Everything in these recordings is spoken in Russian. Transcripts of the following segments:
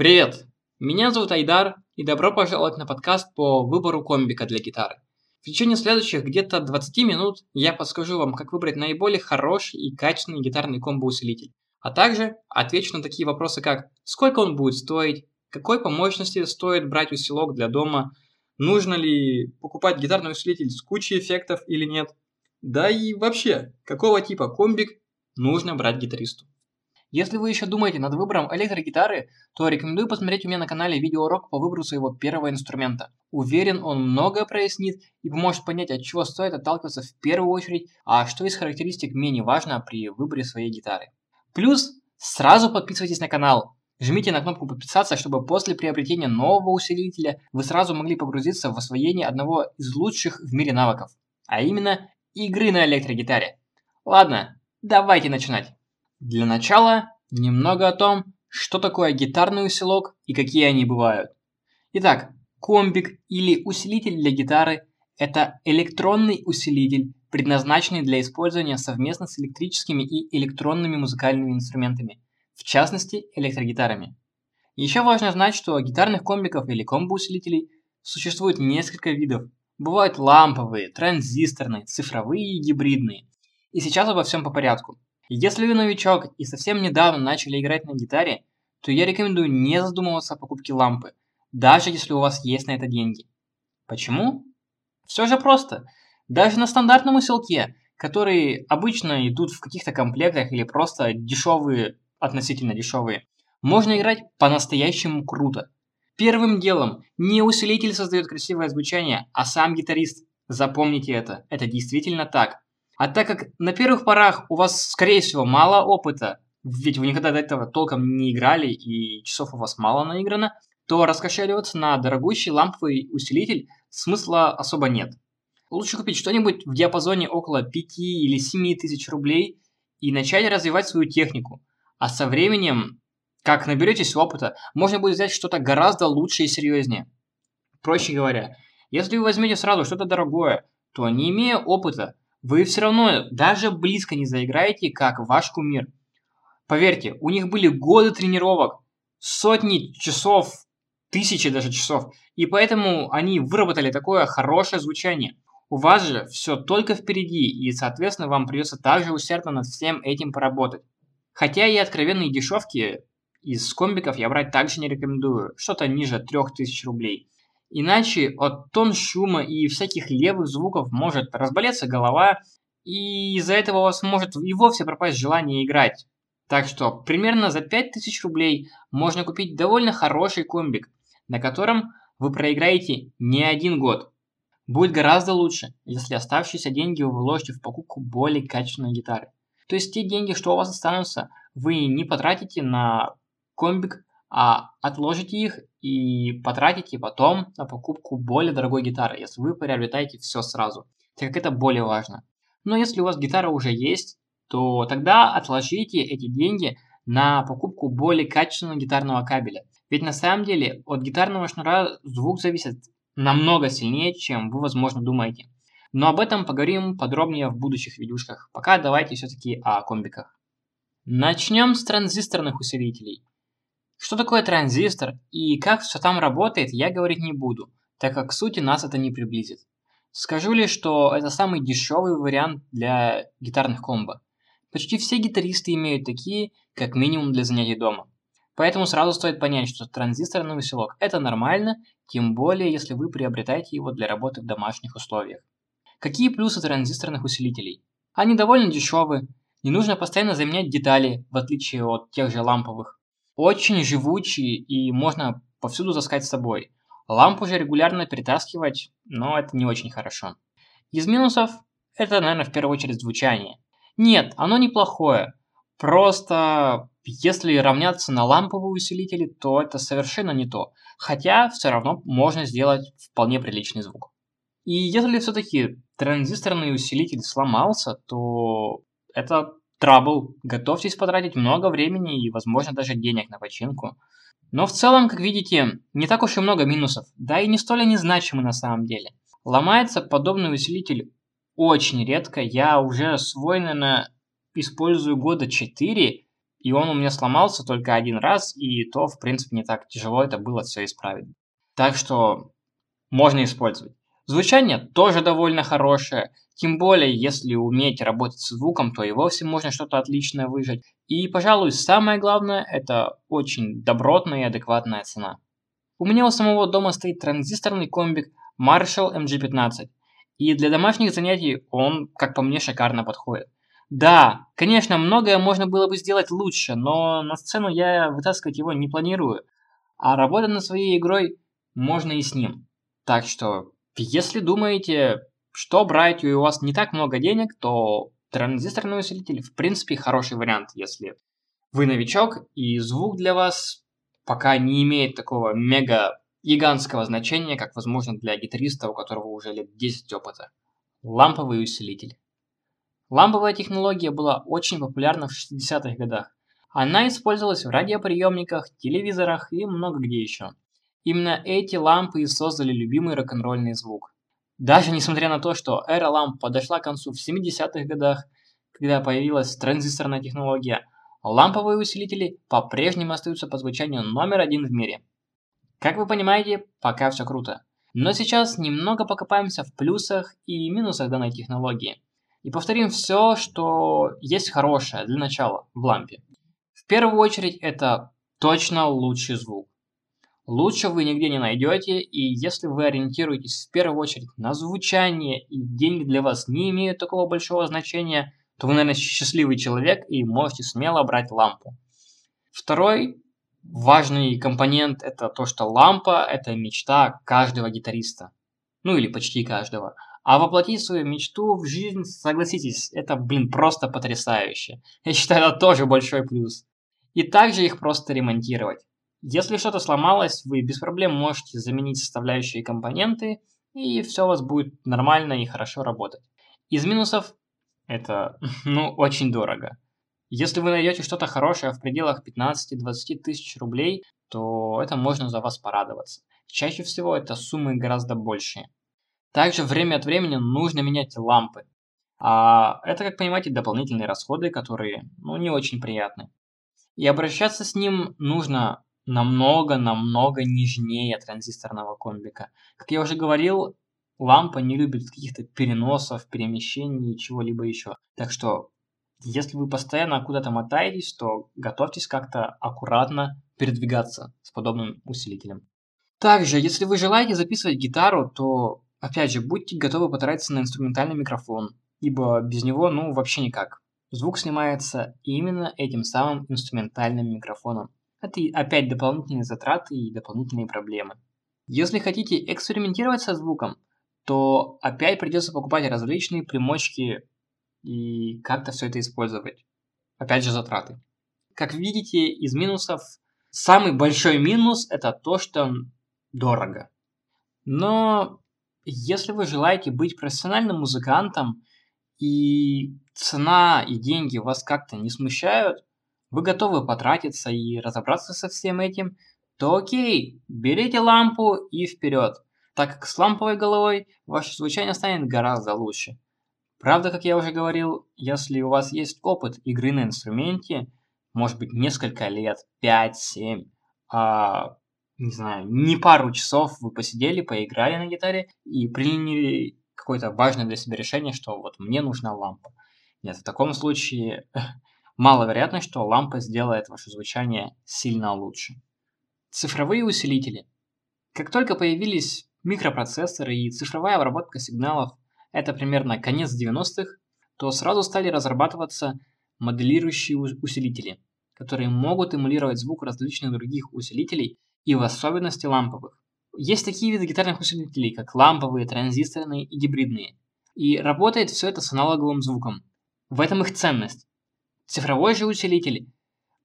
Привет! Меня зовут Айдар, и добро пожаловать на подкаст по выбору комбика для гитары. В течение следующих где-то 20 минут я подскажу вам, как выбрать наиболее хороший и качественный гитарный комбо-усилитель, а также отвечу на такие вопросы, как сколько он будет стоить, какой по мощности стоит брать усилок для дома, нужно ли покупать гитарный усилитель с кучей эффектов или нет, да и вообще, какого типа комбик нужно брать гитаристу. Если вы еще думаете над выбором электрогитары, то рекомендую посмотреть у меня на канале видеоурок по выбору своего первого инструмента. Уверен, он многое прояснит и поможет понять, от чего стоит отталкиваться в первую очередь, а что из характеристик менее важно при выборе своей гитары. Плюс, сразу подписывайтесь на канал. Жмите на кнопку подписаться, чтобы после приобретения нового усилителя вы сразу могли погрузиться в освоение одного из лучших в мире навыков, а именно игры на электрогитаре. Ладно, давайте начинать. Для начала немного о том, что такое гитарный усилок и какие они бывают. Итак, комбик или усилитель для гитары – это электронный усилитель, предназначенный для использования совместно с электрическими и электронными музыкальными инструментами, в частности электрогитарами. Еще важно знать, что гитарных комбиков или комбо-усилителей существует несколько видов. Бывают ламповые, транзисторные, цифровые и гибридные. И сейчас обо всем по порядку. Если вы новичок и совсем недавно начали играть на гитаре, то я рекомендую не задумываться о покупке лампы, даже если у вас есть на это деньги. Почему? Все же просто. Даже на стандартном усилке, которые обычно идут в каких-то комплектах или просто дешевые, относительно дешевые, можно играть по-настоящему круто. Первым делом, не усилитель создает красивое звучание, а сам гитарист. Запомните это, это действительно так. А так как на первых порах у вас, скорее всего, мало опыта, ведь вы никогда до этого толком не играли и часов у вас мало наиграно, то раскошеливаться на дорогущий ламповый усилитель смысла особо нет. Лучше купить что-нибудь в диапазоне около 5 или 7 тысяч рублей и начать развивать свою технику. А со временем, как наберетесь опыта, можно будет взять что-то гораздо лучше и серьезнее. Проще говоря, если вы возьмете сразу что-то дорогое, то не имея опыта, вы все равно даже близко не заиграете, как ваш кумир. Поверьте, у них были годы тренировок, сотни часов, тысячи даже часов, и поэтому они выработали такое хорошее звучание. У вас же все только впереди, и, соответственно, вам придется также усердно над всем этим поработать. Хотя и откровенные дешевки из комбиков я брать также не рекомендую, что-то ниже 3000 рублей. Иначе от тон шума и всяких левых звуков может разболеться голова, и из-за этого у вас может и вовсе пропасть желание играть. Так что примерно за 5000 рублей можно купить довольно хороший комбик, на котором вы проиграете не один год. Будет гораздо лучше, если оставшиеся деньги вы вложите в покупку более качественной гитары. То есть те деньги, что у вас останутся, вы не потратите на комбик, а отложите их и потратите потом на покупку более дорогой гитары, если вы приобретаете все сразу, так как это более важно. Но если у вас гитара уже есть, то тогда отложите эти деньги на покупку более качественного гитарного кабеля. Ведь на самом деле от гитарного шнура звук зависит намного сильнее, чем вы, возможно, думаете. Но об этом поговорим подробнее в будущих видюшках. Пока давайте все-таки о комбиках. Начнем с транзисторных усилителей. Что такое транзистор и как все там работает, я говорить не буду, так как к сути нас это не приблизит. Скажу лишь, что это самый дешевый вариант для гитарных комбо. Почти все гитаристы имеют такие, как минимум для занятий дома. Поэтому сразу стоит понять, что транзисторный усилок это нормально, тем более если вы приобретаете его для работы в домашних условиях. Какие плюсы транзисторных усилителей? Они довольно дешевы, не нужно постоянно заменять детали, в отличие от тех же ламповых очень живучий и можно повсюду таскать с собой. Лампу же регулярно перетаскивать, но это не очень хорошо. Из минусов это, наверное, в первую очередь звучание. Нет, оно неплохое. Просто если равняться на ламповые усилители, то это совершенно не то. Хотя все равно можно сделать вполне приличный звук. И если все-таки транзисторный усилитель сломался, то это Трабл. Готовьтесь потратить много времени и, возможно, даже денег на починку. Но в целом, как видите, не так уж и много минусов, да и не столь они значимы на самом деле. Ломается подобный усилитель очень редко. Я уже свой, наверное, использую года 4, И он у меня сломался только один раз, и то, в принципе, не так тяжело это было все исправить. Так что можно использовать. Звучание тоже довольно хорошее, тем более, если уметь работать с звуком, то и вовсе можно что-то отличное выжать. И, пожалуй, самое главное, это очень добротная и адекватная цена. У меня у самого дома стоит транзисторный комбик Marshall MG15. И для домашних занятий он, как по мне, шикарно подходит. Да, конечно, многое можно было бы сделать лучше, но на сцену я вытаскивать его не планирую. А работать над своей игрой можно и с ним. Так что, если думаете, что брать, и у вас не так много денег, то транзисторный усилитель в принципе хороший вариант, если вы новичок и звук для вас пока не имеет такого мега гигантского значения, как возможно для гитариста, у которого уже лет 10 опыта. Ламповый усилитель. Ламповая технология была очень популярна в 60-х годах. Она использовалась в радиоприемниках, телевизорах и много где еще. Именно эти лампы и создали любимый рок-н-ролльный звук. Даже несмотря на то, что эра ламп подошла к концу в 70-х годах, когда появилась транзисторная технология, ламповые усилители по-прежнему остаются по звучанию номер один в мире. Как вы понимаете, пока все круто. Но сейчас немного покопаемся в плюсах и минусах данной технологии. И повторим все, что есть хорошее для начала в лампе. В первую очередь это точно лучший звук. Лучше вы нигде не найдете, и если вы ориентируетесь в первую очередь на звучание, и деньги для вас не имеют такого большого значения, то вы, наверное, счастливый человек и можете смело брать лампу. Второй важный компонент – это то, что лампа – это мечта каждого гитариста. Ну или почти каждого. А воплотить свою мечту в жизнь, согласитесь, это, блин, просто потрясающе. Я считаю, это тоже большой плюс. И также их просто ремонтировать. Если что-то сломалось, вы без проблем можете заменить составляющие компоненты, и все у вас будет нормально и хорошо работать. Из минусов это, ну, очень дорого. Если вы найдете что-то хорошее в пределах 15-20 тысяч рублей, то это можно за вас порадоваться. Чаще всего это суммы гораздо большие. Также время от времени нужно менять лампы. А это, как понимаете, дополнительные расходы, которые ну, не очень приятны. И обращаться с ним нужно намного-намного нежнее транзисторного комбика. Как я уже говорил, лампа не любит каких-то переносов, перемещений чего-либо еще. Так что, если вы постоянно куда-то мотаетесь, то готовьтесь как-то аккуратно передвигаться с подобным усилителем. Также, если вы желаете записывать гитару, то Опять же, будьте готовы потратиться на инструментальный микрофон, ибо без него, ну, вообще никак. Звук снимается именно этим самым инструментальным микрофоном. Это опять дополнительные затраты и дополнительные проблемы. Если хотите экспериментировать со звуком, то опять придется покупать различные примочки и как-то все это использовать. Опять же затраты. Как видите, из минусов самый большой минус это то, что дорого. Но если вы желаете быть профессиональным музыкантом, и цена и деньги вас как-то не смущают, вы готовы потратиться и разобраться со всем этим, то окей, берите лампу и вперед, так как с ламповой головой ваше звучание станет гораздо лучше. Правда, как я уже говорил, если у вас есть опыт игры на инструменте, может быть несколько лет, 5-7, а не знаю, не пару часов вы посидели, поиграли на гитаре и приняли какое-то важное для себя решение, что вот мне нужна лампа. Нет, в таком случае маловероятно, что лампа сделает ваше звучание сильно лучше. Цифровые усилители. Как только появились микропроцессоры и цифровая обработка сигналов, это примерно конец 90-х, то сразу стали разрабатываться моделирующие усилители, которые могут эмулировать звук различных других усилителей и в особенности ламповых. Есть такие виды гитарных усилителей, как ламповые, транзисторные и гибридные. И работает все это с аналоговым звуком. В этом их ценность. Цифровой же усилитель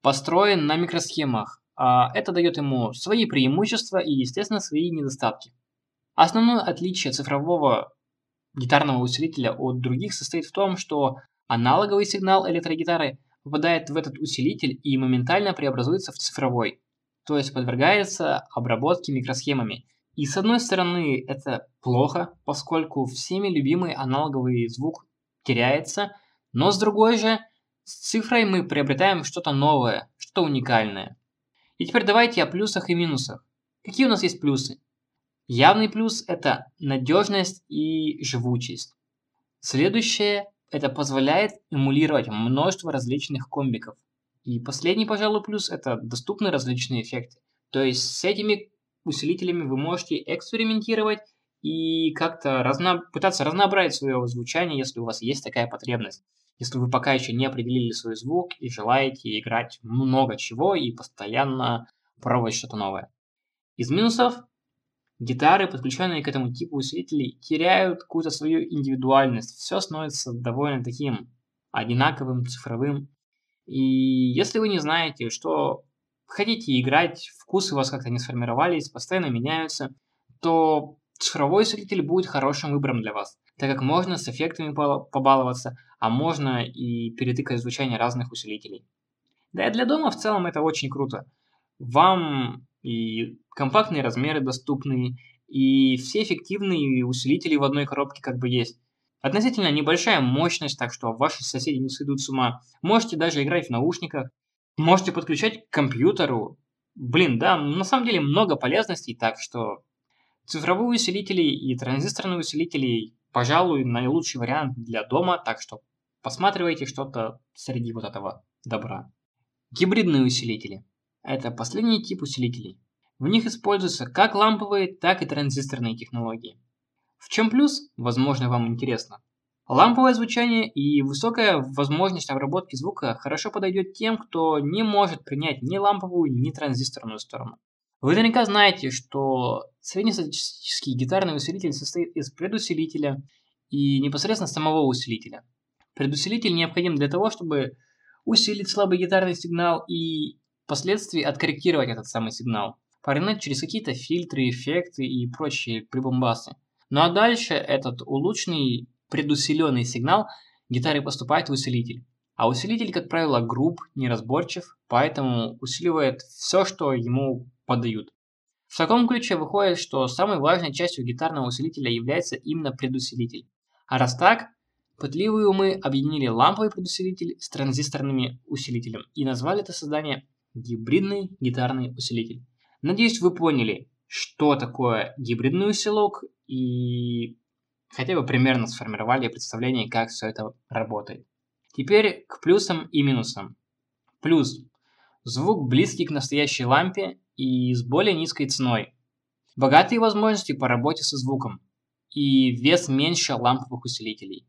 построен на микросхемах, а это дает ему свои преимущества и, естественно, свои недостатки. Основное отличие цифрового гитарного усилителя от других состоит в том, что аналоговый сигнал электрогитары попадает в этот усилитель и моментально преобразуется в цифровой то есть подвергается обработке микросхемами. И с одной стороны это плохо, поскольку всеми любимый аналоговый звук теряется, но с другой же С цифрой мы приобретаем что-то новое, что-то уникальное. И теперь давайте о плюсах и минусах. Какие у нас есть плюсы? Явный плюс – это надежность и живучесть. Следующее – это позволяет эмулировать множество различных комбиков. И последний, пожалуй, плюс – это доступны различные эффекты. То есть с этими усилителями вы можете экспериментировать и как-то разно... пытаться разнообразить свое звучание, если у вас есть такая потребность. Если вы пока еще не определили свой звук и желаете играть много чего и постоянно пробовать что-то новое. Из минусов гитары, подключенные к этому типу усилителей, теряют какую-то свою индивидуальность. Все становится довольно таким одинаковым, цифровым. И если вы не знаете, что хотите играть, вкусы у вас как-то не сформировались, постоянно меняются, то цифровой усилитель будет хорошим выбором для вас, так как можно с эффектами побаловаться, а можно и перетыкать звучание разных усилителей. Да и для дома в целом это очень круто. Вам и компактные размеры доступны, и все эффективные усилители в одной коробке как бы есть. Относительно небольшая мощность, так что ваши соседи не сойдут с ума. Можете даже играть в наушниках, можете подключать к компьютеру. Блин, да, на самом деле много полезностей, так что цифровые усилители и транзисторные усилители, пожалуй, наилучший вариант для дома, так что посматривайте что-то среди вот этого добра. Гибридные усилители. Это последний тип усилителей. В них используются как ламповые, так и транзисторные технологии. В чем плюс, возможно, вам интересно. Ламповое звучание и высокая возможность обработки звука хорошо подойдет тем, кто не может принять ни ламповую, ни транзисторную сторону. Вы наверняка знаете, что среднестатистический гитарный усилитель состоит из предусилителя и непосредственно самого усилителя. Предусилитель необходим для того, чтобы усилить слабый гитарный сигнал и впоследствии откорректировать этот самый сигнал, прогнать через какие-то фильтры, эффекты и прочие прибамбасы. Ну а дальше этот улучшенный предусиленный сигнал гитары поступает в усилитель. А усилитель, как правило, груб, неразборчив, поэтому усиливает все, что ему подают. В таком ключе выходит, что самой важной частью гитарного усилителя является именно предусилитель. А раз так, пытливые умы объединили ламповый предусилитель с транзисторными усилителем и назвали это создание гибридный гитарный усилитель. Надеюсь, вы поняли, что такое гибридный усилок и хотя бы примерно сформировали представление, как все это работает. Теперь к плюсам и минусам. Плюс. Звук близкий к настоящей лампе и с более низкой ценой. Богатые возможности по работе со звуком. И вес меньше ламповых усилителей.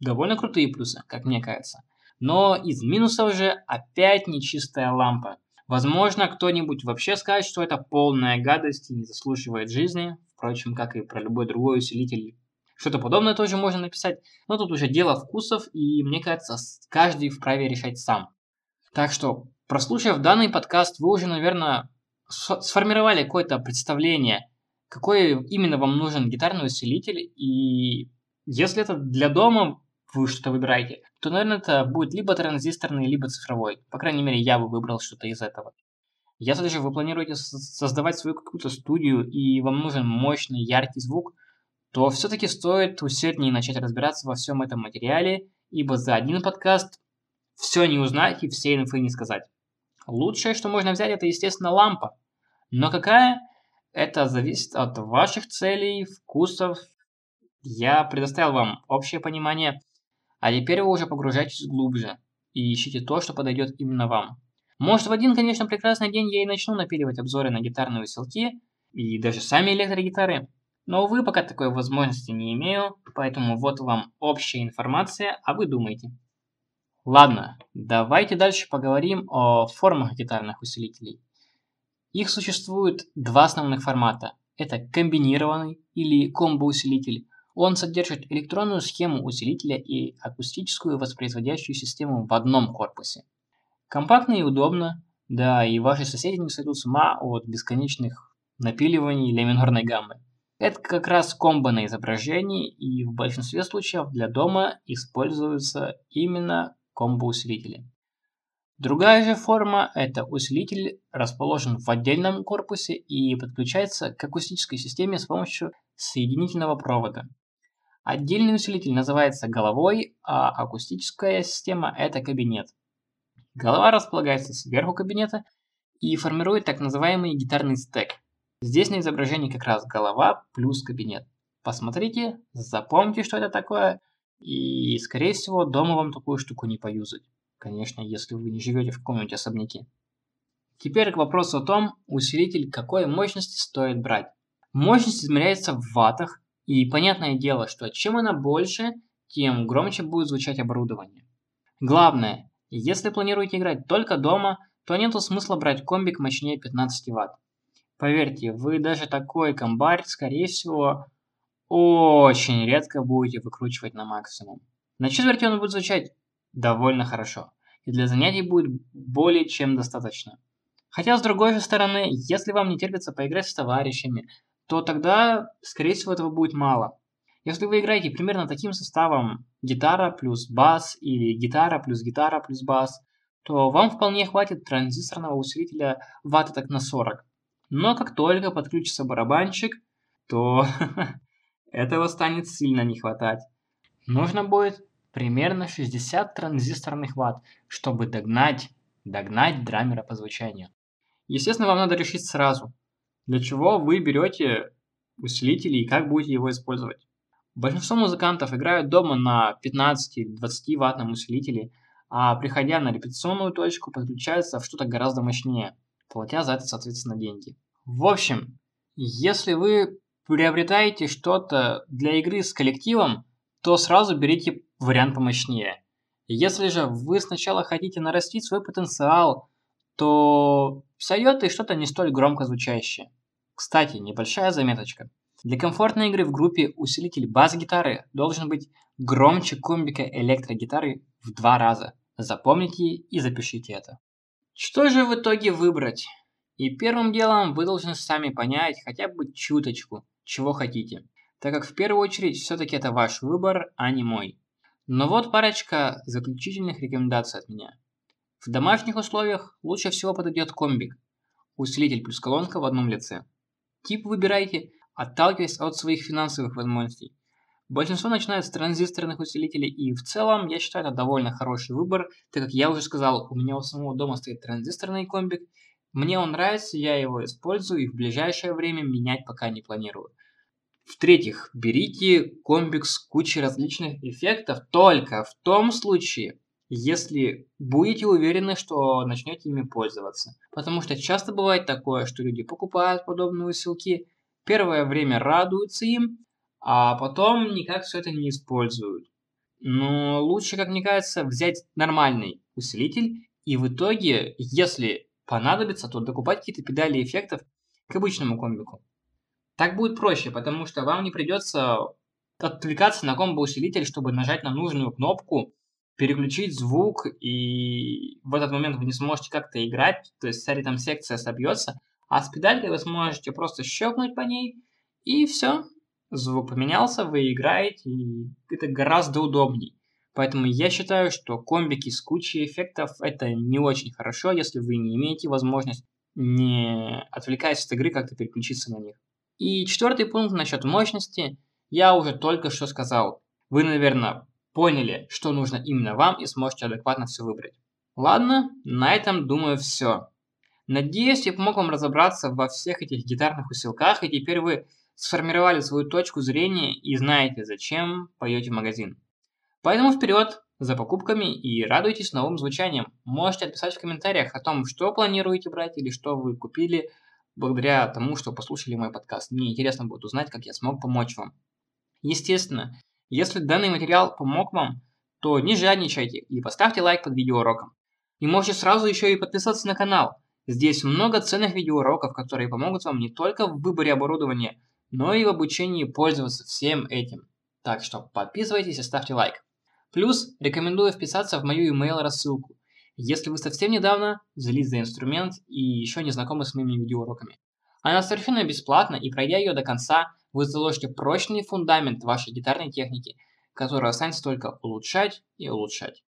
Довольно крутые плюсы, как мне кажется. Но из минусов же опять нечистая лампа. Возможно, кто-нибудь вообще скажет, что это полная гадость и не заслуживает жизни. Впрочем, как и про любой другой усилитель. Что-то подобное тоже можно написать. Но тут уже дело вкусов, и мне кажется, каждый вправе решать сам. Так что, прослушав данный подкаст, вы уже, наверное, сформировали какое-то представление, какой именно вам нужен гитарный усилитель, и если это для дома вы что-то выбираете, то, наверное, это будет либо транзисторный, либо цифровой. По крайней мере, я бы выбрал что-то из этого. Если же вы планируете создавать свою какую-то студию, и вам нужен мощный, яркий звук, то все-таки стоит усерднее начать разбираться во всем этом материале, ибо за один подкаст все не узнать и все инфы не сказать. Лучшее, что можно взять, это, естественно, лампа. Но какая? Это зависит от ваших целей, вкусов. Я предоставил вам общее понимание, а теперь вы уже погружайтесь глубже и ищите то, что подойдет именно вам. Может, в один, конечно, прекрасный день я и начну напиливать обзоры на гитарные усилки и даже сами электрогитары, но, увы, пока такой возможности не имею, поэтому вот вам общая информация, а вы думаете. Ладно, давайте дальше поговорим о формах гитарных усилителей. Их существует два основных формата. Это комбинированный или комбо-усилитель. Он содержит электронную схему усилителя и акустическую воспроизводящую систему в одном корпусе. Компактно и удобно, да и ваши соседи не сойдут с ума от бесконечных напиливаний для минорной гаммы. Это как раз комбо на изображении и в большинстве случаев для дома используются именно комбо-усилители. Другая же форма – это усилитель расположен в отдельном корпусе и подключается к акустической системе с помощью соединительного провода. Отдельный усилитель называется головой, а акустическая система – это кабинет. Голова располагается сверху кабинета и формирует так называемый гитарный стек. Здесь на изображении как раз голова плюс кабинет. Посмотрите, запомните, что это такое, и, скорее всего, дома вам такую штуку не поюзать. Конечно, если вы не живете в каком-нибудь особняке. Теперь к вопросу о том, усилитель какой мощности стоит брать. Мощность измеряется в ваттах, и понятное дело, что чем она больше, тем громче будет звучать оборудование. Главное, если планируете играть только дома, то нету смысла брать комбик мощнее 15 Вт. Поверьте, вы даже такой комбарь, скорее всего, очень редко будете выкручивать на максимум. На четверти он будет звучать довольно хорошо, и для занятий будет более чем достаточно. Хотя, с другой же стороны, если вам не терпится поиграть с товарищами, то тогда, скорее всего, этого будет мало. Если вы играете примерно таким составом гитара плюс бас или гитара плюс гитара плюс бас, то вам вполне хватит транзисторного усилителя ватта так на 40. Но как только подключится барабанщик, то этого станет сильно не хватать. Нужно будет примерно 60 транзисторных ватт, чтобы догнать, догнать драмера по звучанию. Естественно, вам надо решить сразу, для чего вы берете усилитель и как будете его использовать. Большинство музыкантов играют дома на 15 или 20 ваттном усилителе, а приходя на репетиционную точку подключаются в что-то гораздо мощнее, платя за это, соответственно, деньги. В общем, если вы приобретаете что-то для игры с коллективом, то сразу берите вариант помощнее. Если же вы сначала хотите нарастить свой потенциал, то сойдет и что-то не столь громко звучащее. Кстати, небольшая заметочка. Для комфортной игры в группе усилитель бас-гитары должен быть громче комбика электрогитары в два раза. Запомните и запишите это. Что же в итоге выбрать? И первым делом вы должны сами понять хотя бы чуточку, чего хотите, так как в первую очередь все-таки это ваш выбор, а не мой. Но вот парочка заключительных рекомендаций от меня. В домашних условиях лучше всего подойдет комбик, усилитель плюс колонка в одном лице. Тип выбирайте отталкиваясь от своих финансовых возможностей. Большинство начинает с транзисторных усилителей, и в целом я считаю это довольно хороший выбор, так как я уже сказал, у меня у самого дома стоит транзисторный комбик, мне он нравится, я его использую и в ближайшее время менять пока не планирую. В-третьих, берите комбик с кучей различных эффектов только в том случае, если будете уверены, что начнете ими пользоваться. Потому что часто бывает такое, что люди покупают подобные усилки, первое время радуются им, а потом никак все это не используют. Но лучше, как мне кажется, взять нормальный усилитель и в итоге, если понадобится, то докупать какие-то педали эффектов к обычному комбику. Так будет проще, потому что вам не придется отвлекаться на комбо-усилитель, чтобы нажать на нужную кнопку, переключить звук, и в этот момент вы не сможете как-то играть, то есть вся там секция собьется, а с педалькой вы сможете просто щелкнуть по ней, и все. Звук поменялся, вы играете, и это гораздо удобней. Поэтому я считаю, что комбики с кучей эффектов это не очень хорошо, если вы не имеете возможность, не отвлекаясь от игры, как-то переключиться на них. И четвертый пункт насчет мощности. Я уже только что сказал. Вы, наверное, поняли, что нужно именно вам и сможете адекватно все выбрать. Ладно, на этом, думаю, все. Надеюсь, я помог вам разобраться во всех этих гитарных усилках, и теперь вы сформировали свою точку зрения и знаете, зачем поете в магазин. Поэтому вперед за покупками и радуйтесь новым звучанием. Можете отписать в комментариях о том, что планируете брать или что вы купили благодаря тому, что послушали мой подкаст. Мне интересно будет узнать, как я смог помочь вам. Естественно, если данный материал помог вам, то не жадничайте и поставьте лайк под видеоуроком. И можете сразу еще и подписаться на канал – Здесь много ценных видеоуроков, которые помогут вам не только в выборе оборудования, но и в обучении пользоваться всем этим. Так что подписывайтесь и ставьте лайк. Плюс рекомендую вписаться в мою email рассылку, если вы совсем недавно взялись за инструмент и еще не знакомы с моими видеоуроками. Она совершенно бесплатна, и пройдя ее до конца, вы заложите прочный фундамент вашей гитарной техники, который останется только улучшать и улучшать.